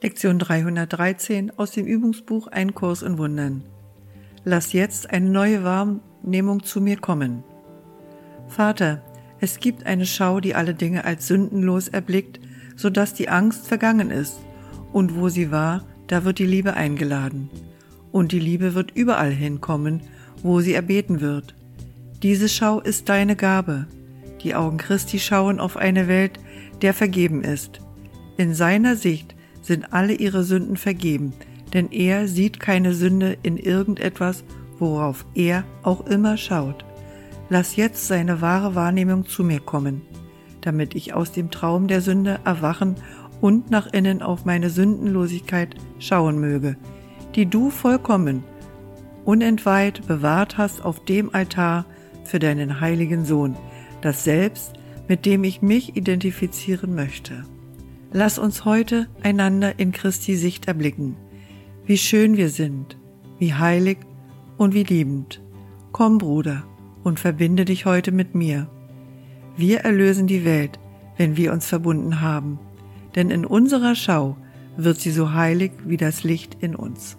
Lektion 313 aus dem Übungsbuch Ein Kurs in Wundern. Lass jetzt eine neue Wahrnehmung zu mir kommen. Vater, es gibt eine Schau, die alle Dinge als sündenlos erblickt, so dass die Angst vergangen ist, und wo sie war, da wird die Liebe eingeladen. Und die Liebe wird überall hinkommen, wo sie erbeten wird. Diese Schau ist deine Gabe. Die Augen Christi schauen auf eine Welt, der vergeben ist. In seiner Sicht sind alle ihre Sünden vergeben, denn er sieht keine Sünde in irgendetwas, worauf er auch immer schaut. Lass jetzt seine wahre Wahrnehmung zu mir kommen, damit ich aus dem Traum der Sünde erwachen und nach innen auf meine Sündenlosigkeit schauen möge, die du vollkommen, unentweiht bewahrt hast auf dem Altar für deinen heiligen Sohn, das Selbst, mit dem ich mich identifizieren möchte. Lass uns heute einander in Christi Sicht erblicken, wie schön wir sind, wie heilig und wie liebend. Komm, Bruder, und verbinde dich heute mit mir. Wir erlösen die Welt, wenn wir uns verbunden haben, denn in unserer Schau wird sie so heilig wie das Licht in uns.